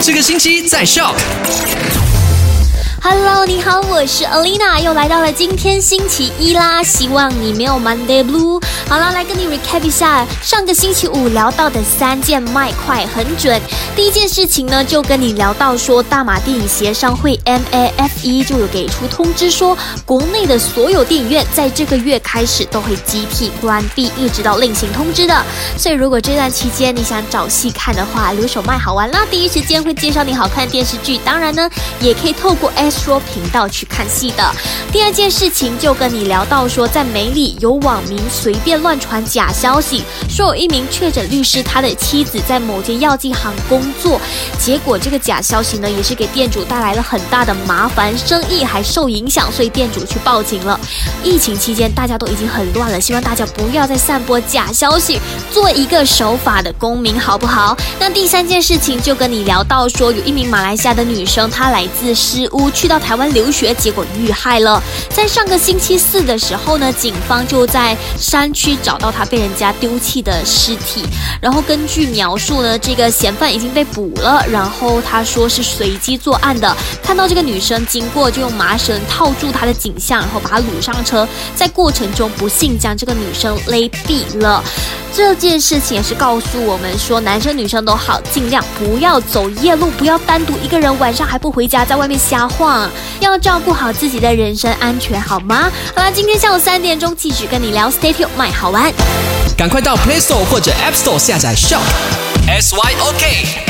这个星期在校。Hello，你好，我是 Alina，又来到了今天星期一啦，希望你没有 Monday Blue。好了，来跟你 recap 一下上个星期五聊到的三件卖快很准。第一件事情呢，就跟你聊到说，大马电影协商会 MAFE 就有给出通知说，国内的所有电影院在这个月开始都会集体关闭，一直到另行通知的。所以如果这段期间你想找戏看的话，留守卖好玩啦，第一时间会介绍你好看的电视剧。当然呢，也可以透过 S。说频道去看戏的。第二件事情，就跟你聊到说，在美里有网民随便乱传假消息，说有一名确诊律师，他的妻子在某间药剂行工作，结果这个假消息呢，也是给店主带来了很大的麻烦，生意还受影响，所以店主去报警了。疫情期间大家都已经很乱了，希望大家不要再散播假消息，做一个守法的公民，好不好？那第三件事情就跟你聊到说，有一名马来西亚的女生，她来自诗屋去。到台湾留学，结果遇害了。在上个星期四的时候呢，警方就在山区找到她被人家丢弃的的尸体。然后根据描述呢，这个嫌犯已经被捕了。然后他说是随机作案的，看到这个女生经过，就用麻绳套住她的颈项，然后把她掳上车。在过程中不幸将这个女生勒毙了。这件事情也是告诉我们说，男生女生都好，尽量不要走夜路，不要单独一个人晚上还不回家，在外面瞎晃，要照顾好自己的人身安全，好吗？好了，今天下午三点钟继续跟你聊 Stay Tuned，卖好玩，赶快到 Play Store 或者 App Store 下载 Shop S Y O K。